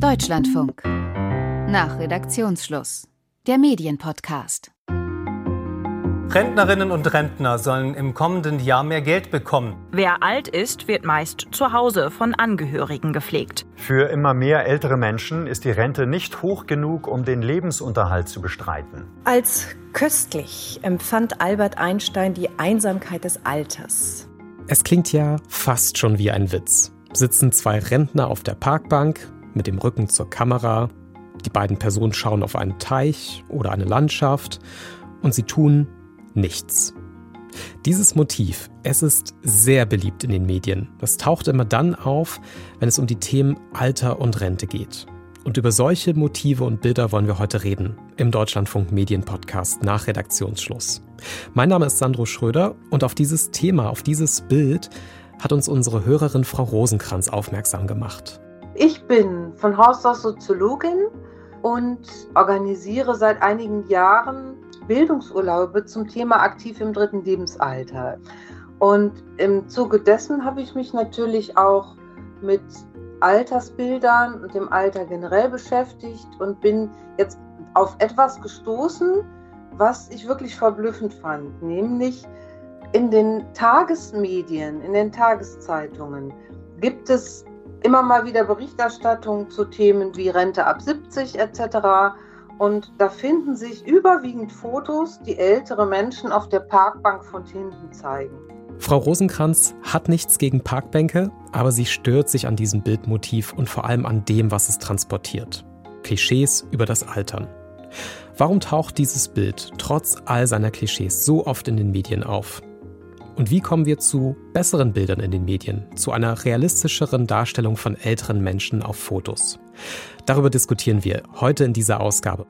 Deutschlandfunk. Nach Redaktionsschluss. Der Medienpodcast. Rentnerinnen und Rentner sollen im kommenden Jahr mehr Geld bekommen. Wer alt ist, wird meist zu Hause von Angehörigen gepflegt. Für immer mehr ältere Menschen ist die Rente nicht hoch genug, um den Lebensunterhalt zu bestreiten. Als köstlich empfand Albert Einstein die Einsamkeit des Alters. Es klingt ja fast schon wie ein Witz. Sitzen zwei Rentner auf der Parkbank mit dem Rücken zur Kamera. Die beiden Personen schauen auf einen Teich oder eine Landschaft und sie tun nichts. Dieses Motiv, es ist sehr beliebt in den Medien. Das taucht immer dann auf, wenn es um die Themen Alter und Rente geht. Und über solche Motive und Bilder wollen wir heute reden im Deutschlandfunk Medien Podcast nach Redaktionsschluss. Mein Name ist Sandro Schröder und auf dieses Thema, auf dieses Bild hat uns unsere Hörerin Frau Rosenkranz aufmerksam gemacht. Ich bin von Haus aus Soziologin und organisiere seit einigen Jahren Bildungsurlaube zum Thema aktiv im dritten Lebensalter. Und im Zuge dessen habe ich mich natürlich auch mit Altersbildern und dem Alter generell beschäftigt und bin jetzt auf etwas gestoßen, was ich wirklich verblüffend fand, nämlich in den Tagesmedien, in den Tageszeitungen gibt es immer mal wieder Berichterstattung zu Themen wie Rente ab 70 etc. Und da finden sich überwiegend Fotos, die ältere Menschen auf der Parkbank von hinten zeigen. Frau Rosenkranz hat nichts gegen Parkbänke, aber sie stört sich an diesem Bildmotiv und vor allem an dem, was es transportiert. Klischees über das Altern. Warum taucht dieses Bild trotz all seiner Klischees so oft in den Medien auf? Und wie kommen wir zu besseren Bildern in den Medien, zu einer realistischeren Darstellung von älteren Menschen auf Fotos? Darüber diskutieren wir heute in dieser Ausgabe.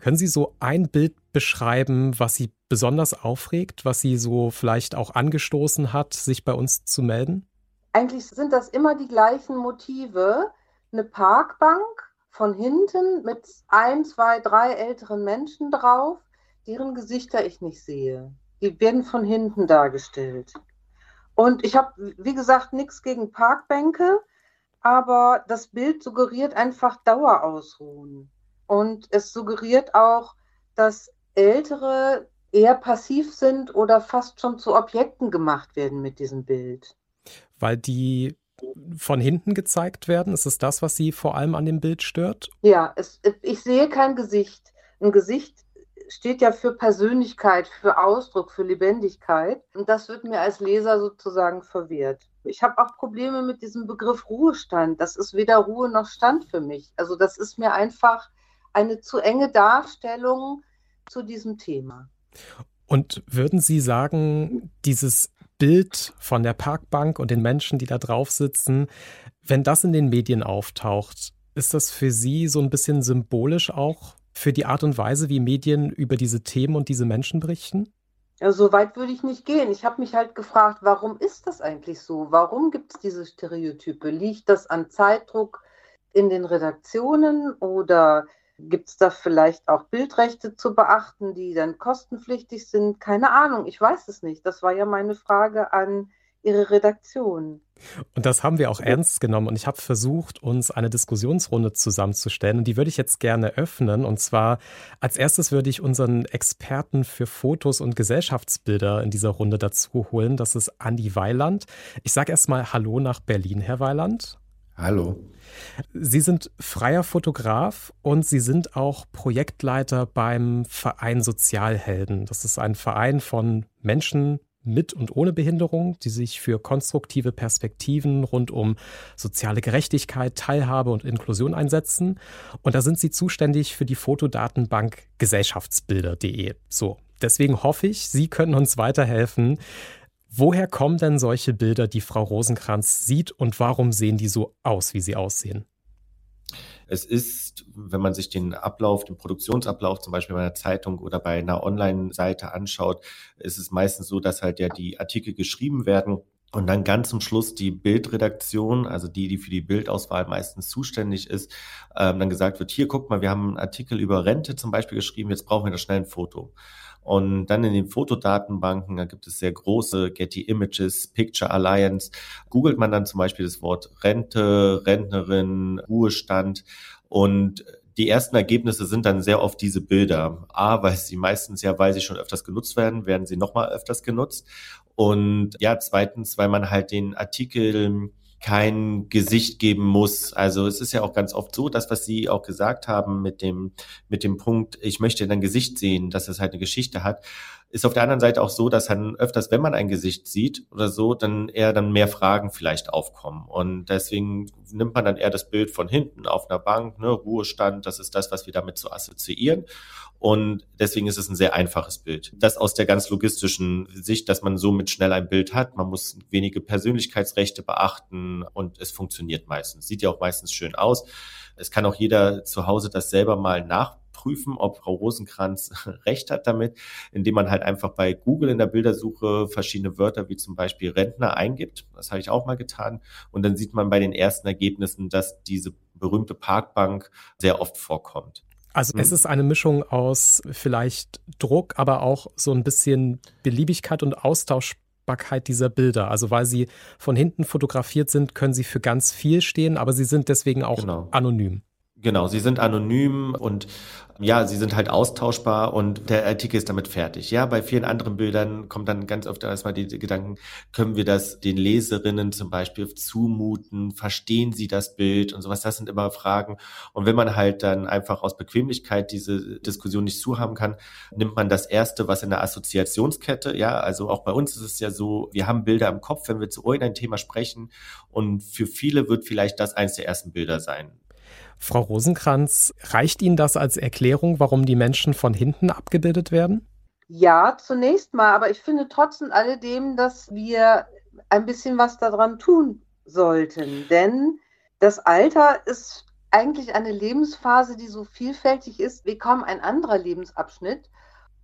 Können Sie so ein Bild beschreiben, was Sie besonders aufregt, was Sie so vielleicht auch angestoßen hat, sich bei uns zu melden? Eigentlich sind das immer die gleichen Motive. Eine Parkbank von hinten mit ein, zwei, drei älteren Menschen drauf, deren Gesichter ich nicht sehe. Die werden von hinten dargestellt. Und ich habe, wie gesagt, nichts gegen Parkbänke, aber das Bild suggeriert einfach Dauerausruhen. Und es suggeriert auch, dass Ältere eher passiv sind oder fast schon zu Objekten gemacht werden mit diesem Bild. Weil die von hinten gezeigt werden? Ist es das, was Sie vor allem an dem Bild stört? Ja, es, ich sehe kein Gesicht. Ein Gesicht steht ja für Persönlichkeit, für Ausdruck, für Lebendigkeit. Und das wird mir als Leser sozusagen verwehrt. Ich habe auch Probleme mit diesem Begriff Ruhestand. Das ist weder Ruhe noch Stand für mich. Also das ist mir einfach eine zu enge Darstellung zu diesem Thema. Und würden Sie sagen, dieses Bild von der Parkbank und den Menschen, die da drauf sitzen, wenn das in den Medien auftaucht, ist das für Sie so ein bisschen symbolisch auch für die Art und Weise, wie Medien über diese Themen und diese Menschen berichten? Ja, so weit würde ich nicht gehen. Ich habe mich halt gefragt, warum ist das eigentlich so? Warum gibt es diese Stereotype? Liegt das an Zeitdruck in den Redaktionen oder gibt es da vielleicht auch Bildrechte zu beachten, die dann kostenpflichtig sind? Keine Ahnung, ich weiß es nicht. Das war ja meine Frage an ihre Redaktion. Und das haben wir auch ernst genommen. Und ich habe versucht, uns eine Diskussionsrunde zusammenzustellen. Und die würde ich jetzt gerne öffnen. Und zwar als erstes würde ich unseren Experten für Fotos und Gesellschaftsbilder in dieser Runde dazu holen. Das ist Andi Weiland. Ich sage erstmal Hallo nach Berlin, Herr Weiland. Hallo. Sie sind freier Fotograf und Sie sind auch Projektleiter beim Verein Sozialhelden. Das ist ein Verein von Menschen mit und ohne Behinderung, die sich für konstruktive Perspektiven rund um soziale Gerechtigkeit, Teilhabe und Inklusion einsetzen. Und da sind sie zuständig für die Fotodatenbank gesellschaftsbilder.de. So, deswegen hoffe ich, Sie können uns weiterhelfen. Woher kommen denn solche Bilder, die Frau Rosenkranz sieht und warum sehen die so aus, wie sie aussehen? Es ist, wenn man sich den Ablauf, den Produktionsablauf zum Beispiel bei einer Zeitung oder bei einer Online-Seite anschaut, ist es meistens so, dass halt ja die Artikel geschrieben werden und dann ganz zum Schluss die Bildredaktion, also die, die für die Bildauswahl meistens zuständig ist, ähm, dann gesagt wird, hier guck mal, wir haben einen Artikel über Rente zum Beispiel geschrieben, jetzt brauchen wir da schnell ein Foto. Und dann in den Fotodatenbanken, da gibt es sehr große Getty Images, Picture Alliance. Googelt man dann zum Beispiel das Wort Rente, Rentnerin, Ruhestand und die ersten Ergebnisse sind dann sehr oft diese Bilder. A, weil sie meistens ja, weil sie schon öfters genutzt werden, werden sie nochmal öfters genutzt. Und ja, zweitens, weil man halt den Artikel kein Gesicht geben muss. Also es ist ja auch ganz oft so, dass was Sie auch gesagt haben mit dem, mit dem Punkt, ich möchte dein Gesicht sehen, dass es halt eine Geschichte hat, ist auf der anderen Seite auch so, dass dann öfters, wenn man ein Gesicht sieht oder so, dann eher dann mehr Fragen vielleicht aufkommen. Und deswegen nimmt man dann eher das Bild von hinten auf einer Bank, ne, Ruhestand, das ist das, was wir damit so assoziieren. Und deswegen ist es ein sehr einfaches Bild. Das aus der ganz logistischen Sicht, dass man somit schnell ein Bild hat. Man muss wenige Persönlichkeitsrechte beachten und es funktioniert meistens. Sieht ja auch meistens schön aus. Es kann auch jeder zu Hause das selber mal nachprüfen, ob Frau Rosenkranz recht hat damit, indem man halt einfach bei Google in der Bildersuche verschiedene Wörter wie zum Beispiel Rentner eingibt. Das habe ich auch mal getan. Und dann sieht man bei den ersten Ergebnissen, dass diese berühmte Parkbank sehr oft vorkommt. Also es hm. ist eine Mischung aus vielleicht Druck, aber auch so ein bisschen Beliebigkeit und Austauschbarkeit dieser Bilder. Also weil sie von hinten fotografiert sind, können sie für ganz viel stehen, aber sie sind deswegen auch genau. anonym. Genau, sie sind anonym und ja, sie sind halt austauschbar und der Artikel ist damit fertig. Ja, bei vielen anderen Bildern kommt dann ganz oft erstmal die Gedanken, können wir das den Leserinnen zum Beispiel zumuten? Verstehen sie das Bild und sowas? Das sind immer Fragen. Und wenn man halt dann einfach aus Bequemlichkeit diese Diskussion nicht zuhaben kann, nimmt man das erste, was in der Assoziationskette, ja, also auch bei uns ist es ja so, wir haben Bilder im Kopf, wenn wir zu irgendeinem Thema sprechen und für viele wird vielleicht das eins der ersten Bilder sein. Frau Rosenkranz, reicht Ihnen das als Erklärung, warum die Menschen von hinten abgebildet werden? Ja, zunächst mal, aber ich finde trotzdem alledem, dass wir ein bisschen was daran tun sollten. Denn das Alter ist eigentlich eine Lebensphase, die so vielfältig ist wie kaum ein anderer Lebensabschnitt.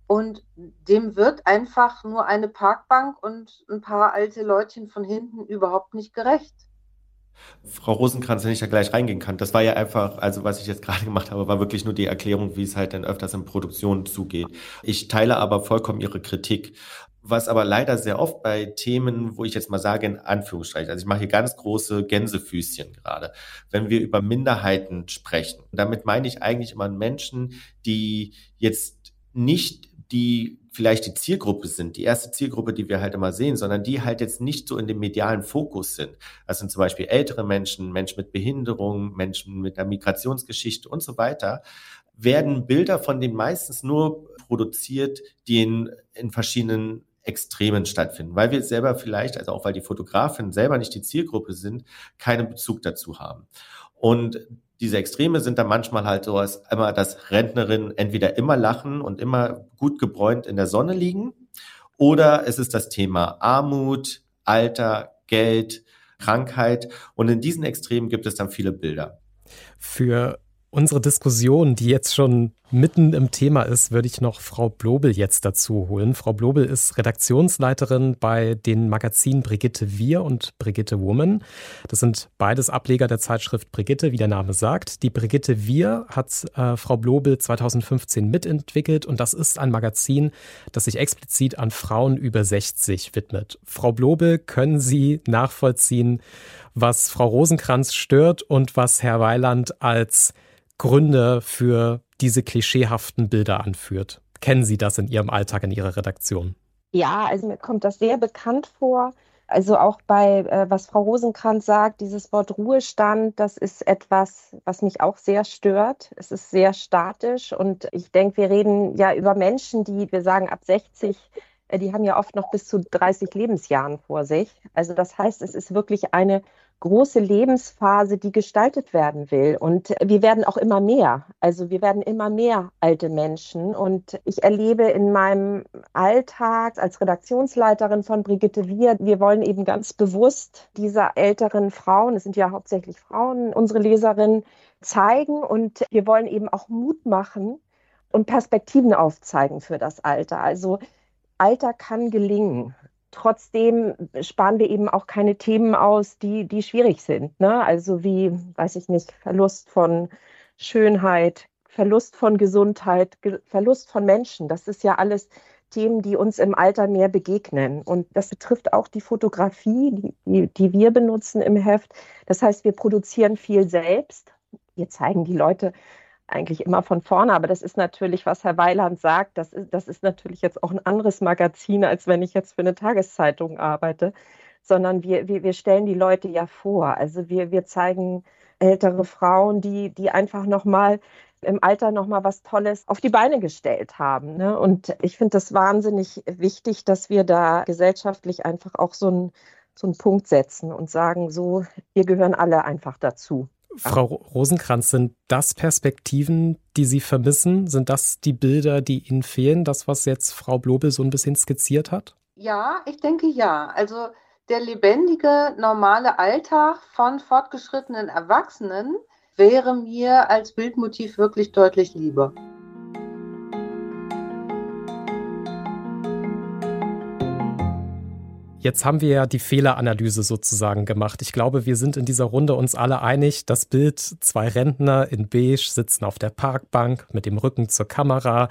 Und dem wird einfach nur eine Parkbank und ein paar alte Leutchen von hinten überhaupt nicht gerecht. Frau Rosenkranz, wenn ich da gleich reingehen kann, das war ja einfach, also was ich jetzt gerade gemacht habe, war wirklich nur die Erklärung, wie es halt dann öfters in Produktion zugeht. Ich teile aber vollkommen Ihre Kritik. Was aber leider sehr oft bei Themen, wo ich jetzt mal sage, in Anführungsstrichen, also ich mache hier ganz große Gänsefüßchen gerade, wenn wir über Minderheiten sprechen. Damit meine ich eigentlich immer Menschen, die jetzt nicht die vielleicht die Zielgruppe sind, die erste Zielgruppe, die wir halt immer sehen, sondern die halt jetzt nicht so in dem medialen Fokus sind. Das sind zum Beispiel ältere Menschen, Menschen mit Behinderung, Menschen mit einer Migrationsgeschichte und so weiter, werden Bilder von denen meistens nur produziert, die in, in verschiedenen Extremen stattfinden, weil wir selber vielleicht, also auch weil die Fotografen selber nicht die Zielgruppe sind, keinen Bezug dazu haben. Und diese Extreme sind dann manchmal halt so, als immer, dass Rentnerinnen entweder immer lachen und immer gut gebräunt in der Sonne liegen, oder es ist das Thema Armut, Alter, Geld, Krankheit. Und in diesen Extremen gibt es dann viele Bilder. Für unsere Diskussion, die jetzt schon mitten im Thema ist, würde ich noch Frau Blobel jetzt dazu holen. Frau Blobel ist Redaktionsleiterin bei den Magazinen Brigitte Wir und Brigitte Woman. Das sind beides Ableger der Zeitschrift Brigitte, wie der Name sagt. Die Brigitte Wir hat äh, Frau Blobel 2015 mitentwickelt und das ist ein Magazin, das sich explizit an Frauen über 60 widmet. Frau Blobel, können Sie nachvollziehen, was Frau Rosenkranz stört und was Herr Weiland als Gründe für diese klischeehaften Bilder anführt. Kennen Sie das in Ihrem Alltag, in Ihrer Redaktion? Ja, also mir kommt das sehr bekannt vor. Also auch bei, äh, was Frau Rosenkranz sagt, dieses Wort Ruhestand, das ist etwas, was mich auch sehr stört. Es ist sehr statisch und ich denke, wir reden ja über Menschen, die, wir sagen, ab 60 äh, die haben ja oft noch bis zu 30 Lebensjahren vor sich. Also das heißt, es ist wirklich eine große Lebensphase, die gestaltet werden will. Und wir werden auch immer mehr. Also wir werden immer mehr alte Menschen. Und ich erlebe in meinem Alltag als Redaktionsleiterin von Brigitte Wir, wir wollen eben ganz bewusst dieser älteren Frauen, es sind ja hauptsächlich Frauen, unsere Leserinnen zeigen. Und wir wollen eben auch Mut machen und Perspektiven aufzeigen für das Alter. Also Alter kann gelingen. Trotzdem sparen wir eben auch keine Themen aus, die, die schwierig sind. Ne? Also wie, weiß ich nicht, Verlust von Schönheit, Verlust von Gesundheit, Verlust von Menschen. Das ist ja alles Themen, die uns im Alter mehr begegnen. Und das betrifft auch die Fotografie, die, die wir benutzen im Heft. Das heißt, wir produzieren viel selbst. Wir zeigen die Leute eigentlich immer von vorne, aber das ist natürlich, was Herr Weiland sagt, das ist, das ist natürlich jetzt auch ein anderes Magazin, als wenn ich jetzt für eine Tageszeitung arbeite, sondern wir, wir, wir stellen die Leute ja vor. Also wir, wir zeigen ältere Frauen, die, die einfach nochmal im Alter nochmal was Tolles auf die Beine gestellt haben. Ne? Und ich finde das wahnsinnig wichtig, dass wir da gesellschaftlich einfach auch so einen, so einen Punkt setzen und sagen, so, wir gehören alle einfach dazu. Frau Rosenkranz, sind das Perspektiven, die Sie vermissen? Sind das die Bilder, die Ihnen fehlen? Das, was jetzt Frau Blobel so ein bisschen skizziert hat? Ja, ich denke ja. Also der lebendige, normale Alltag von fortgeschrittenen Erwachsenen wäre mir als Bildmotiv wirklich deutlich lieber. Jetzt haben wir ja die Fehleranalyse sozusagen gemacht. Ich glaube, wir sind in dieser Runde uns alle einig. Das Bild, zwei Rentner in Beige sitzen auf der Parkbank mit dem Rücken zur Kamera.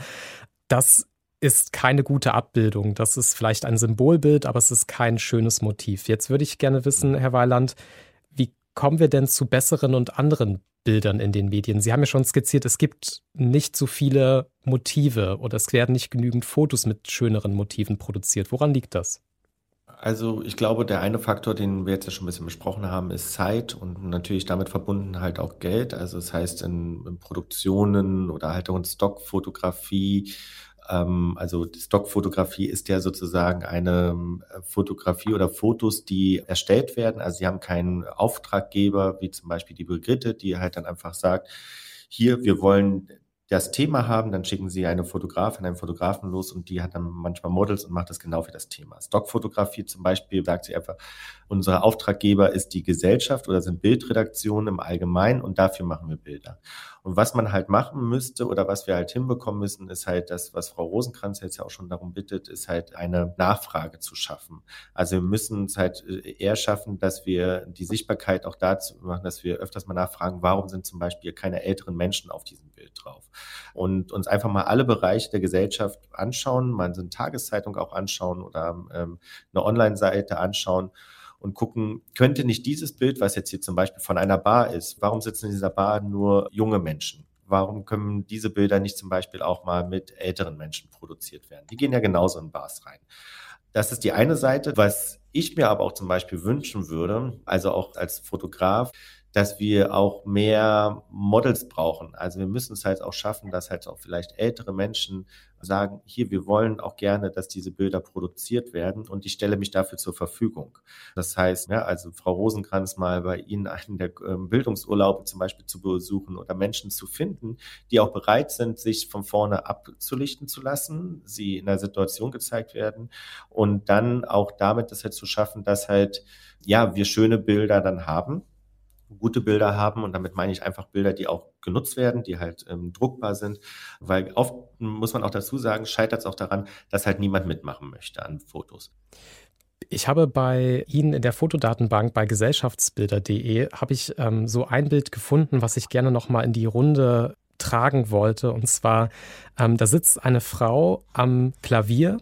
Das ist keine gute Abbildung. Das ist vielleicht ein Symbolbild, aber es ist kein schönes Motiv. Jetzt würde ich gerne wissen, Herr Weiland, wie kommen wir denn zu besseren und anderen Bildern in den Medien? Sie haben ja schon skizziert, es gibt nicht so viele Motive oder es werden nicht genügend Fotos mit schöneren Motiven produziert. Woran liegt das? Also ich glaube, der eine Faktor, den wir jetzt ja schon ein bisschen besprochen haben, ist Zeit und natürlich damit verbunden halt auch Geld. Also das heißt in, in Produktionen oder halt auch in Stockfotografie. Ähm, also Stockfotografie ist ja sozusagen eine äh, Fotografie oder Fotos, die erstellt werden. Also sie haben keinen Auftraggeber, wie zum Beispiel die Brigitte, die halt dann einfach sagt, hier, wir wollen das Thema haben, dann schicken sie eine Fotografin, einen Fotografen los und die hat dann manchmal Models und macht das genau für das Thema. Stockfotografie zum Beispiel sagt sie einfach, unser Auftraggeber ist die Gesellschaft oder sind Bildredaktionen im Allgemeinen und dafür machen wir Bilder. Und was man halt machen müsste oder was wir halt hinbekommen müssen, ist halt das, was Frau Rosenkranz jetzt ja auch schon darum bittet, ist halt eine Nachfrage zu schaffen. Also wir müssen es halt äh, eher schaffen, dass wir die Sichtbarkeit auch dazu machen, dass wir öfters mal nachfragen, warum sind zum Beispiel keine älteren Menschen auf diesem Bild drauf? Und uns einfach mal alle Bereiche der Gesellschaft anschauen, mal so eine Tageszeitung auch anschauen oder ähm, eine Online-Seite anschauen und gucken, könnte nicht dieses Bild, was jetzt hier zum Beispiel von einer Bar ist, warum sitzen in dieser Bar nur junge Menschen? Warum können diese Bilder nicht zum Beispiel auch mal mit älteren Menschen produziert werden? Die gehen ja genauso in Bars rein. Das ist die eine Seite. Was ich mir aber auch zum Beispiel wünschen würde, also auch als Fotograf, dass wir auch mehr Models brauchen. Also wir müssen es halt auch schaffen, dass halt auch vielleicht ältere Menschen sagen, hier, wir wollen auch gerne, dass diese Bilder produziert werden und ich stelle mich dafür zur Verfügung. Das heißt, ja, also Frau Rosenkranz mal bei Ihnen einen der ähm, Bildungsurlaube zum Beispiel zu besuchen oder Menschen zu finden, die auch bereit sind, sich von vorne abzulichten zu lassen, sie in einer Situation gezeigt werden und dann auch damit das halt zu schaffen, dass halt, ja, wir schöne Bilder dann haben gute Bilder haben und damit meine ich einfach Bilder, die auch genutzt werden, die halt ähm, druckbar sind, weil oft muss man auch dazu sagen, scheitert es auch daran, dass halt niemand mitmachen möchte an Fotos. Ich habe bei Ihnen in der Fotodatenbank bei gesellschaftsbilder.de habe ich ähm, so ein Bild gefunden, was ich gerne noch mal in die Runde tragen wollte. Und zwar, ähm, da sitzt eine Frau am Klavier,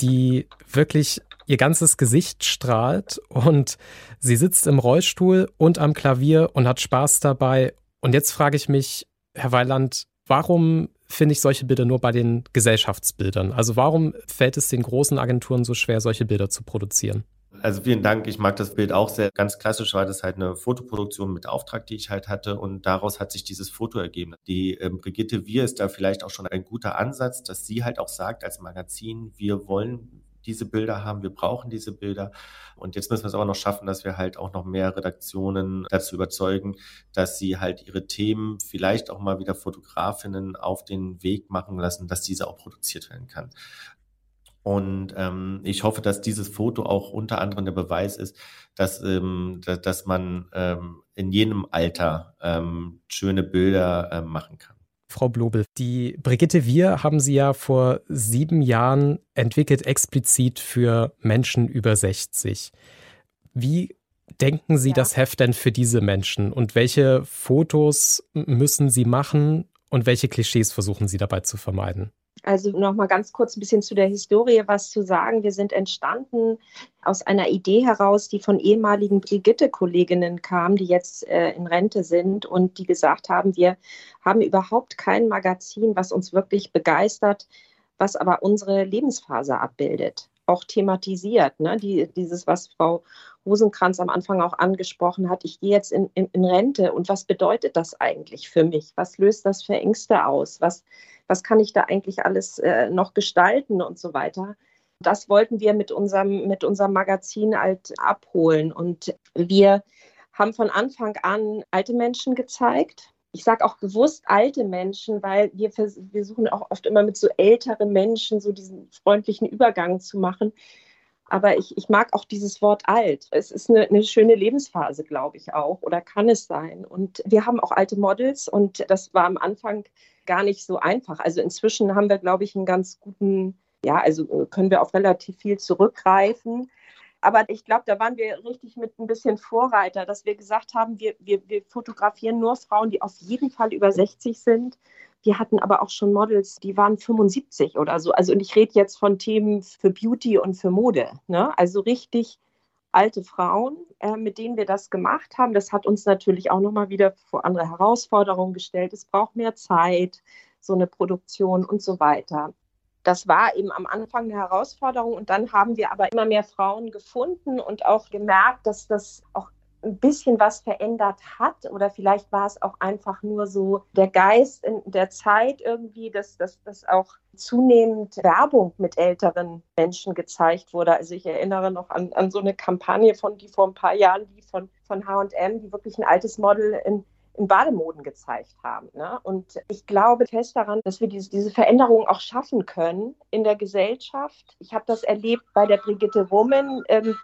die wirklich ihr ganzes Gesicht strahlt und sie sitzt im Rollstuhl und am Klavier und hat Spaß dabei. Und jetzt frage ich mich, Herr Weiland, warum finde ich solche Bilder nur bei den Gesellschaftsbildern? Also warum fällt es den großen Agenturen so schwer, solche Bilder zu produzieren? Also vielen Dank. Ich mag das Bild auch sehr. Ganz klassisch war das halt eine Fotoproduktion mit Auftrag, die ich halt hatte. Und daraus hat sich dieses Foto ergeben. Die ähm, Brigitte Wir ist da vielleicht auch schon ein guter Ansatz, dass sie halt auch sagt als Magazin, wir wollen diese Bilder haben, wir brauchen diese Bilder. Und jetzt müssen wir es aber noch schaffen, dass wir halt auch noch mehr Redaktionen dazu überzeugen, dass sie halt ihre Themen vielleicht auch mal wieder Fotografinnen auf den Weg machen lassen, dass diese auch produziert werden kann. Und ähm, ich hoffe, dass dieses Foto auch unter anderem der Beweis ist, dass, ähm, dass, man ähm, in jedem Alter ähm, schöne Bilder äh, machen kann. Frau Blobel. Die Brigitte Wir haben Sie ja vor sieben Jahren entwickelt, explizit für Menschen über 60. Wie denken Sie ja. das Heft denn für diese Menschen und welche Fotos müssen Sie machen und welche Klischees versuchen Sie dabei zu vermeiden? Also noch mal ganz kurz ein bisschen zu der Historie was zu sagen. Wir sind entstanden aus einer Idee heraus, die von ehemaligen Brigitte-Kolleginnen kam, die jetzt äh, in Rente sind und die gesagt haben, wir haben überhaupt kein Magazin, was uns wirklich begeistert, was aber unsere Lebensphase abbildet, auch thematisiert. Ne? Die, dieses, was Frau Rosenkranz am Anfang auch angesprochen hat, ich gehe jetzt in, in, in Rente und was bedeutet das eigentlich für mich? Was löst das für Ängste aus? Was, was kann ich da eigentlich alles äh, noch gestalten und so weiter? Das wollten wir mit unserem, mit unserem Magazin halt abholen. Und wir haben von Anfang an alte Menschen gezeigt. Ich sage auch bewusst alte Menschen, weil wir, wir suchen auch oft immer mit so älteren Menschen so diesen freundlichen Übergang zu machen. Aber ich, ich mag auch dieses Wort alt. Es ist eine, eine schöne Lebensphase, glaube ich auch, oder kann es sein. Und wir haben auch alte Models und das war am Anfang gar nicht so einfach. Also inzwischen haben wir, glaube ich, einen ganz guten, ja, also äh, können wir auf relativ viel zurückgreifen. Aber ich glaube, da waren wir richtig mit ein bisschen Vorreiter, dass wir gesagt haben, wir, wir, wir fotografieren nur Frauen, die auf jeden Fall über 60 sind. Wir hatten aber auch schon Models, die waren 75 oder so. Also und ich rede jetzt von Themen für Beauty und für Mode. Ne? Also richtig alte Frauen, äh, mit denen wir das gemacht haben. Das hat uns natürlich auch nochmal wieder vor andere Herausforderungen gestellt. Es braucht mehr Zeit, so eine Produktion und so weiter. Das war eben am Anfang eine Herausforderung und dann haben wir aber immer mehr Frauen gefunden und auch gemerkt, dass das auch ein bisschen was verändert hat oder vielleicht war es auch einfach nur so der Geist in der Zeit irgendwie, dass, dass, dass auch zunehmend Werbung mit älteren Menschen gezeigt wurde. Also ich erinnere noch an, an so eine Kampagne von, die vor ein paar Jahren, die von, von H&M, die wirklich ein altes Model in, in Bademoden gezeigt haben. Ne? Und ich glaube fest daran, dass wir diese, diese Veränderung auch schaffen können in der Gesellschaft. Ich habe das erlebt bei der Brigitte Woman. Ähm,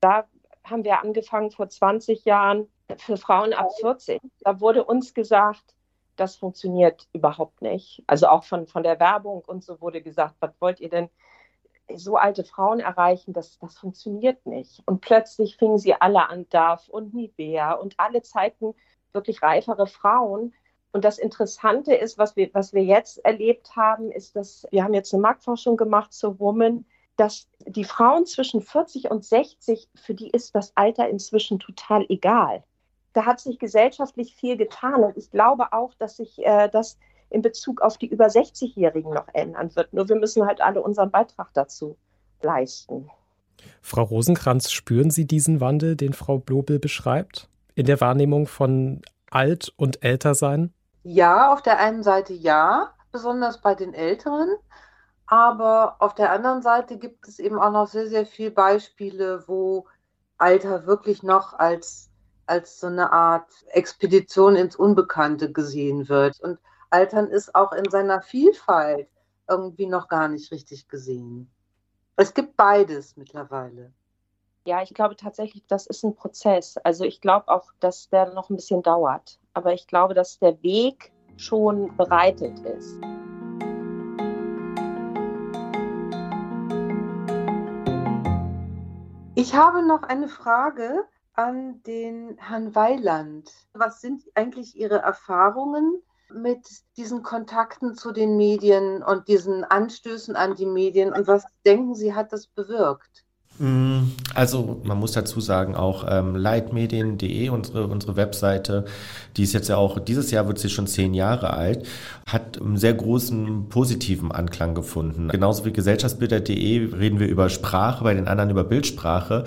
da haben wir angefangen vor 20 Jahren für Frauen ab 40. Da wurde uns gesagt, das funktioniert überhaupt nicht. Also auch von, von der Werbung und so wurde gesagt, was wollt ihr denn so alte Frauen erreichen? Das, das funktioniert nicht. Und plötzlich fingen sie alle an, DAF und Nivea und alle zeigten wirklich reifere Frauen. Und das Interessante ist, was wir, was wir jetzt erlebt haben, ist, dass wir haben jetzt eine Marktforschung gemacht zur Woman dass die Frauen zwischen 40 und 60, für die ist das Alter inzwischen total egal. Da hat sich gesellschaftlich viel getan und ich glaube auch, dass sich äh, das in Bezug auf die über 60-Jährigen noch ändern wird. Nur wir müssen halt alle unseren Beitrag dazu leisten. Frau Rosenkranz, spüren Sie diesen Wandel, den Frau Blobel beschreibt, in der Wahrnehmung von alt und älter sein? Ja, auf der einen Seite ja, besonders bei den Älteren. Aber auf der anderen Seite gibt es eben auch noch sehr, sehr viele Beispiele, wo Alter wirklich noch als, als so eine Art Expedition ins Unbekannte gesehen wird. Und Altern ist auch in seiner Vielfalt irgendwie noch gar nicht richtig gesehen. Es gibt beides mittlerweile. Ja, ich glaube tatsächlich, das ist ein Prozess. Also ich glaube auch, dass der noch ein bisschen dauert. Aber ich glaube, dass der Weg schon bereitet ist. Ich habe noch eine Frage an den Herrn Weiland. Was sind eigentlich Ihre Erfahrungen mit diesen Kontakten zu den Medien und diesen Anstößen an die Medien und was denken Sie, hat das bewirkt? Mm, also man muss dazu sagen, auch ähm, leitmedien.de, unsere, unsere Webseite, die ist jetzt ja auch, dieses Jahr wird sie schon zehn Jahre alt, hat einen sehr großen positiven Anklang gefunden. Genauso wie gesellschaftsbilder.de reden wir über Sprache, bei den anderen über Bildsprache.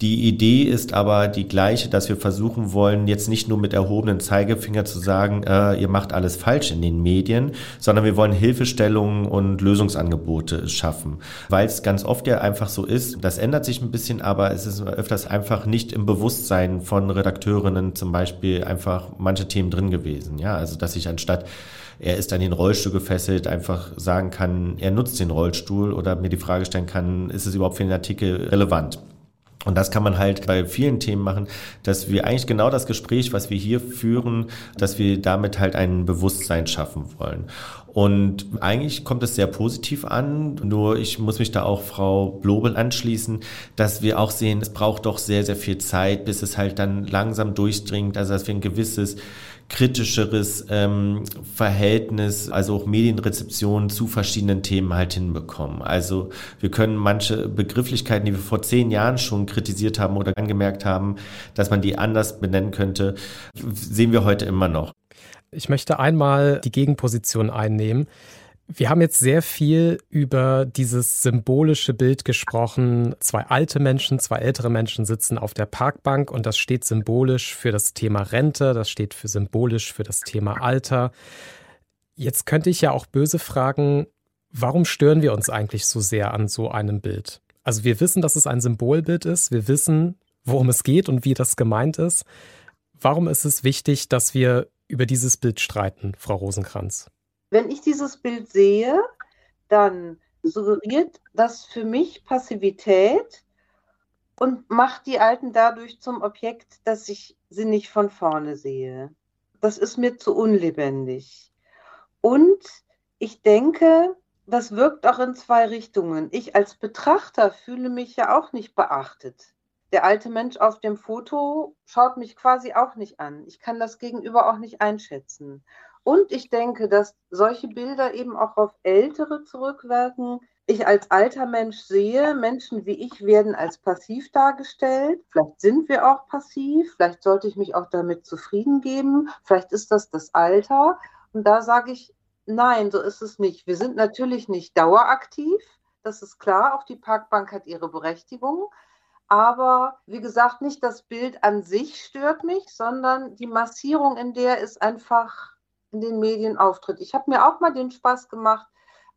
Die Idee ist aber die gleiche, dass wir versuchen wollen, jetzt nicht nur mit erhobenen Zeigefinger zu sagen, äh, ihr macht alles falsch in den Medien, sondern wir wollen Hilfestellungen und Lösungsangebote schaffen. Weil es ganz oft ja einfach so ist, das ändert sich ein bisschen, aber es ist öfters einfach nicht im Bewusstsein von Redakteurinnen zum Beispiel einfach manche Themen drin gewesen. Ja, also dass ich anstatt er ist an den Rollstuhl gefesselt, einfach sagen kann, er nutzt den Rollstuhl oder mir die Frage stellen kann, ist es überhaupt für den Artikel relevant? Und das kann man halt bei vielen Themen machen, dass wir eigentlich genau das Gespräch, was wir hier führen, dass wir damit halt ein Bewusstsein schaffen wollen. Und eigentlich kommt es sehr positiv an. Nur ich muss mich da auch Frau Blobel anschließen, dass wir auch sehen, es braucht doch sehr, sehr viel Zeit, bis es halt dann langsam durchdringt. Also dass wir ein gewisses kritischeres ähm, Verhältnis, also auch Medienrezeption zu verschiedenen Themen halt hinbekommen. Also wir können manche Begrifflichkeiten, die wir vor zehn Jahren schon kritisiert haben oder angemerkt haben, dass man die anders benennen könnte, sehen wir heute immer noch. Ich möchte einmal die Gegenposition einnehmen. Wir haben jetzt sehr viel über dieses symbolische Bild gesprochen. Zwei alte Menschen, zwei ältere Menschen sitzen auf der Parkbank und das steht symbolisch für das Thema Rente, das steht für symbolisch für das Thema Alter. Jetzt könnte ich ja auch böse fragen, warum stören wir uns eigentlich so sehr an so einem Bild? Also wir wissen, dass es ein Symbolbild ist, wir wissen, worum es geht und wie das gemeint ist. Warum ist es wichtig, dass wir über dieses Bild streiten, Frau Rosenkranz? Wenn ich dieses Bild sehe, dann suggeriert das für mich Passivität und macht die Alten dadurch zum Objekt, dass ich sie nicht von vorne sehe. Das ist mir zu unlebendig. Und ich denke, das wirkt auch in zwei Richtungen. Ich als Betrachter fühle mich ja auch nicht beachtet. Der alte Mensch auf dem Foto schaut mich quasi auch nicht an. Ich kann das Gegenüber auch nicht einschätzen. Und ich denke, dass solche Bilder eben auch auf Ältere zurückwirken. Ich als alter Mensch sehe, Menschen wie ich werden als passiv dargestellt. Vielleicht sind wir auch passiv. Vielleicht sollte ich mich auch damit zufrieden geben. Vielleicht ist das das Alter. Und da sage ich, nein, so ist es nicht. Wir sind natürlich nicht daueraktiv. Das ist klar. Auch die Parkbank hat ihre Berechtigung. Aber wie gesagt, nicht das Bild an sich stört mich, sondern die Massierung in der ist einfach in den Medien auftritt. Ich habe mir auch mal den Spaß gemacht,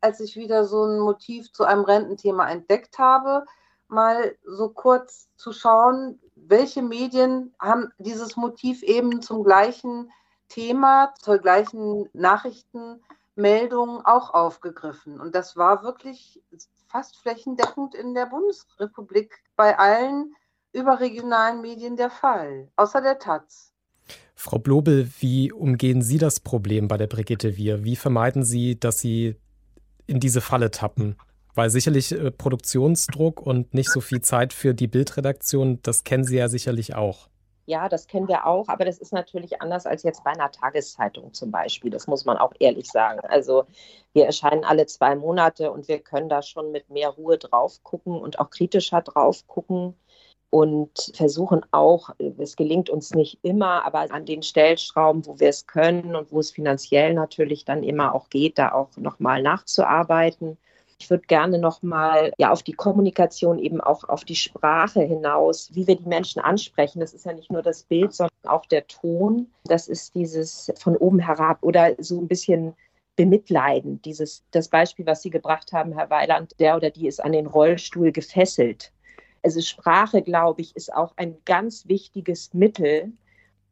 als ich wieder so ein Motiv zu einem Rententhema entdeckt habe, mal so kurz zu schauen, welche Medien haben dieses Motiv eben zum gleichen Thema, zur gleichen Nachrichtenmeldung auch aufgegriffen. Und das war wirklich fast flächendeckend in der Bundesrepublik bei allen überregionalen Medien der Fall, außer der Taz. Frau Blobel, wie umgehen Sie das Problem bei der Brigitte Wir? Wie vermeiden Sie, dass Sie in diese Falle tappen? Weil sicherlich äh, Produktionsdruck und nicht so viel Zeit für die Bildredaktion, das kennen Sie ja sicherlich auch. Ja, das kennen wir auch, aber das ist natürlich anders als jetzt bei einer Tageszeitung zum Beispiel. Das muss man auch ehrlich sagen. Also wir erscheinen alle zwei Monate und wir können da schon mit mehr Ruhe drauf gucken und auch kritischer drauf gucken und versuchen auch, es gelingt uns nicht immer, aber an den Stellschrauben, wo wir es können und wo es finanziell natürlich dann immer auch geht, da auch nochmal nachzuarbeiten. Ich würde gerne nochmal ja, auf die Kommunikation, eben auch auf die Sprache hinaus, wie wir die Menschen ansprechen. Das ist ja nicht nur das Bild, sondern auch der Ton. Das ist dieses von oben herab oder so ein bisschen bemitleiden. Dieses, das Beispiel, was Sie gebracht haben, Herr Weiland, der oder die ist an den Rollstuhl gefesselt. Also Sprache, glaube ich, ist auch ein ganz wichtiges Mittel,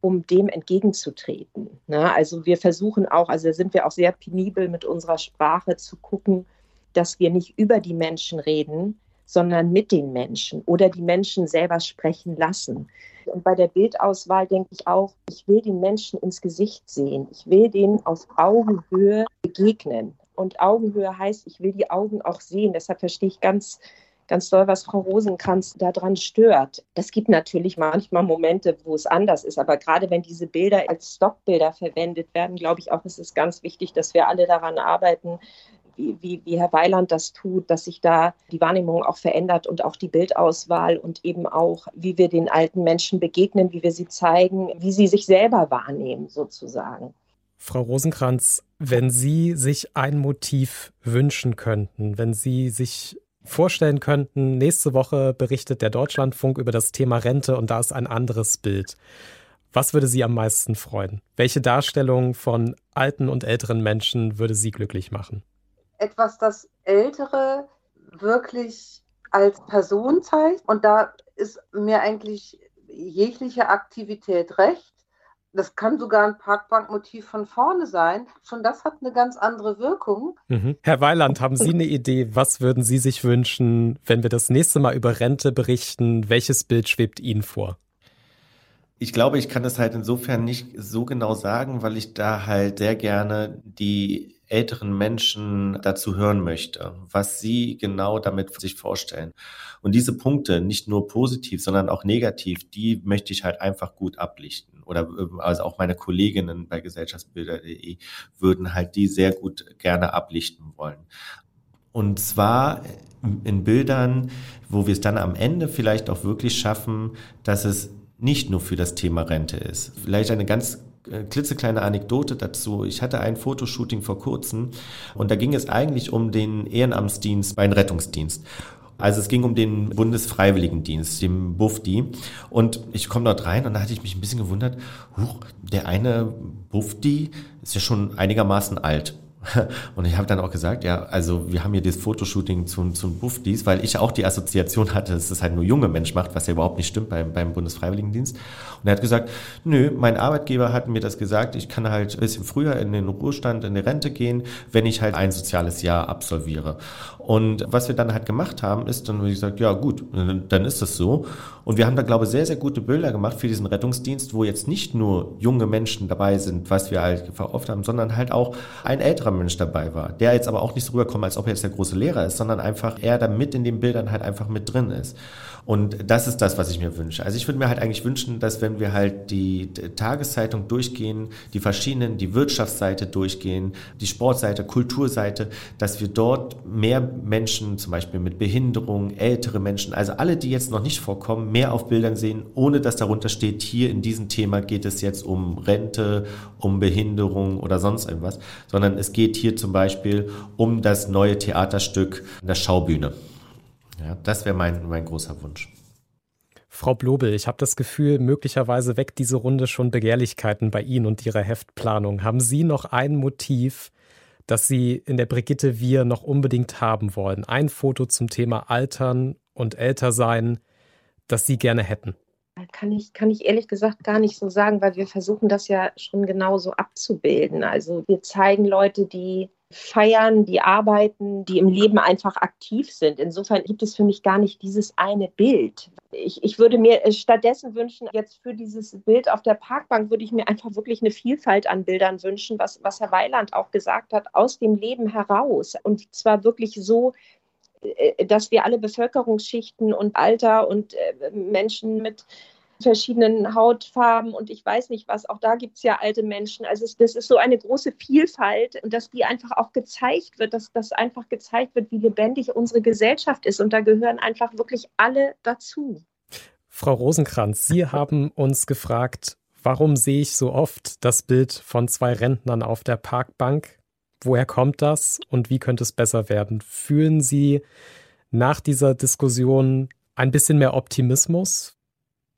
um dem entgegenzutreten. Ne? Also wir versuchen auch, also sind wir auch sehr penibel mit unserer Sprache zu gucken, dass wir nicht über die Menschen reden, sondern mit den Menschen oder die Menschen selber sprechen lassen. Und bei der Bildauswahl denke ich auch, ich will den Menschen ins Gesicht sehen. Ich will denen auf Augenhöhe begegnen. Und Augenhöhe heißt, ich will die Augen auch sehen. Deshalb verstehe ich ganz ganz doll, was Frau Rosenkranz daran stört. Es gibt natürlich manchmal Momente, wo es anders ist, aber gerade wenn diese Bilder als Stockbilder verwendet werden, glaube ich auch, ist es ganz wichtig, dass wir alle daran arbeiten, wie, wie, wie, Herr Weiland das tut, dass sich da die Wahrnehmung auch verändert und auch die Bildauswahl und eben auch, wie wir den alten Menschen begegnen, wie wir sie zeigen, wie sie sich selber wahrnehmen, sozusagen. Frau Rosenkranz, wenn Sie sich ein Motiv wünschen könnten, wenn Sie sich vorstellen könnten, nächste Woche berichtet der Deutschlandfunk über das Thema Rente und da ist ein anderes Bild. Was würde Sie am meisten freuen? Welche Darstellung von alten und älteren Menschen würde Sie glücklich machen? Etwas, das Ältere wirklich als Person zeigt. Und da ist mir eigentlich jegliche Aktivität recht. Das kann sogar ein Parkbankmotiv von vorne sein. Schon das hat eine ganz andere Wirkung. Mhm. Herr Weiland, haben Sie eine Idee, was würden Sie sich wünschen, wenn wir das nächste Mal über Rente berichten? Welches Bild schwebt Ihnen vor? Ich glaube, ich kann das halt insofern nicht so genau sagen, weil ich da halt sehr gerne die älteren Menschen dazu hören möchte, was sie genau damit sich vorstellen. Und diese Punkte, nicht nur positiv, sondern auch negativ, die möchte ich halt einfach gut ablichten. Oder also auch meine Kolleginnen bei gesellschaftsbilder.de würden halt die sehr gut gerne ablichten wollen. Und zwar in Bildern, wo wir es dann am Ende vielleicht auch wirklich schaffen, dass es nicht nur für das Thema Rente ist. Vielleicht eine ganz äh, klitzekleine Anekdote dazu. Ich hatte ein Fotoshooting vor kurzem und da ging es eigentlich um den Ehrenamtsdienst bei einem Rettungsdienst. Also es ging um den Bundesfreiwilligendienst, dem BUFDI. Und ich komme dort rein und da hatte ich mich ein bisschen gewundert, huch, der eine BUFDI ist ja schon einigermaßen alt. Und ich habe dann auch gesagt, ja, also wir haben hier das Fotoshooting zum, zum Buffdies, weil ich auch die Assoziation hatte, dass das halt nur junge Mensch macht, was ja überhaupt nicht stimmt beim, beim Bundesfreiwilligendienst. Und er hat gesagt, nö, mein Arbeitgeber hat mir das gesagt, ich kann halt ein bisschen früher in den Ruhestand, in die Rente gehen, wenn ich halt ein soziales Jahr absolviere. Und was wir dann halt gemacht haben, ist dann, wie gesagt, ja gut, dann ist das so. Und wir haben da, glaube ich, sehr, sehr gute Bilder gemacht für diesen Rettungsdienst, wo jetzt nicht nur junge Menschen dabei sind, was wir halt oft haben, sondern halt auch ein älterer Mensch dabei war, der jetzt aber auch nicht so rüberkommt, als ob er jetzt der große Lehrer ist, sondern einfach er da mit in den Bildern halt einfach mit drin ist. Und das ist das, was ich mir wünsche. Also ich würde mir halt eigentlich wünschen, dass wenn wir halt die Tageszeitung durchgehen, die verschiedenen, die Wirtschaftsseite durchgehen, die Sportseite, Kulturseite, dass wir dort mehr Menschen, zum Beispiel mit Behinderung, ältere Menschen, also alle, die jetzt noch nicht vorkommen, mehr auf Bildern sehen, ohne dass darunter steht, hier in diesem Thema geht es jetzt um Rente, um Behinderung oder sonst irgendwas, sondern es geht hier zum Beispiel um das neue Theaterstück, der Schaubühne. Ja, das wäre mein, mein großer Wunsch. Frau Blobel, ich habe das Gefühl, möglicherweise weckt diese Runde schon Begehrlichkeiten bei Ihnen und Ihrer Heftplanung. Haben Sie noch ein Motiv, das Sie in der Brigitte Wir noch unbedingt haben wollen? Ein Foto zum Thema Altern und Ältersein, das Sie gerne hätten? Kann ich, kann ich ehrlich gesagt gar nicht so sagen, weil wir versuchen das ja schon genauso abzubilden. Also wir zeigen Leute, die feiern, die arbeiten, die im Leben einfach aktiv sind. Insofern gibt es für mich gar nicht dieses eine Bild. Ich, ich würde mir äh, stattdessen wünschen, jetzt für dieses Bild auf der Parkbank würde ich mir einfach wirklich eine Vielfalt an Bildern wünschen, was, was Herr Weiland auch gesagt hat, aus dem Leben heraus. Und zwar wirklich so, äh, dass wir alle Bevölkerungsschichten und Alter und äh, Menschen mit verschiedenen Hautfarben und ich weiß nicht was. Auch da gibt es ja alte Menschen. Also es, das ist so eine große Vielfalt und dass die einfach auch gezeigt wird, dass das einfach gezeigt wird, wie lebendig unsere Gesellschaft ist. Und da gehören einfach wirklich alle dazu. Frau Rosenkranz, Sie haben uns gefragt, warum sehe ich so oft das Bild von zwei Rentnern auf der Parkbank? Woher kommt das und wie könnte es besser werden? Fühlen Sie nach dieser Diskussion ein bisschen mehr Optimismus?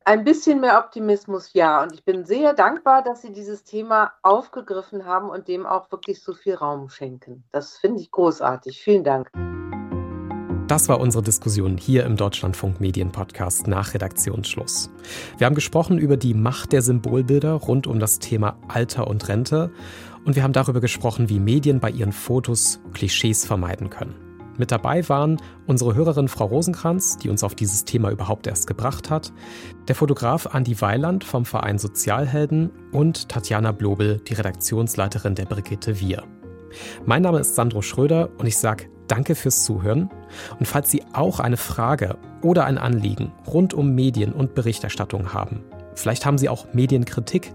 Ein bisschen mehr Optimismus, ja. Und ich bin sehr dankbar, dass Sie dieses Thema aufgegriffen haben und dem auch wirklich so viel Raum schenken. Das finde ich großartig. Vielen Dank. Das war unsere Diskussion hier im Deutschlandfunk Medien Podcast nach Redaktionsschluss. Wir haben gesprochen über die Macht der Symbolbilder rund um das Thema Alter und Rente und wir haben darüber gesprochen, wie Medien bei ihren Fotos Klischees vermeiden können. Mit dabei waren unsere Hörerin Frau Rosenkranz, die uns auf dieses Thema überhaupt erst gebracht hat, der Fotograf Andi Weiland vom Verein Sozialhelden und Tatjana Blobel, die Redaktionsleiterin der Brigitte Wir. Mein Name ist Sandro Schröder und ich sage Danke fürs Zuhören. Und falls Sie auch eine Frage oder ein Anliegen rund um Medien und Berichterstattung haben, vielleicht haben Sie auch Medienkritik,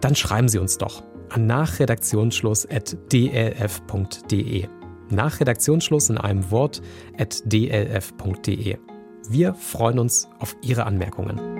dann schreiben Sie uns doch an nachredaktionsschluss.dlf.de nach Redaktionsschluss in einem Wort at dlf.de. Wir freuen uns auf Ihre Anmerkungen.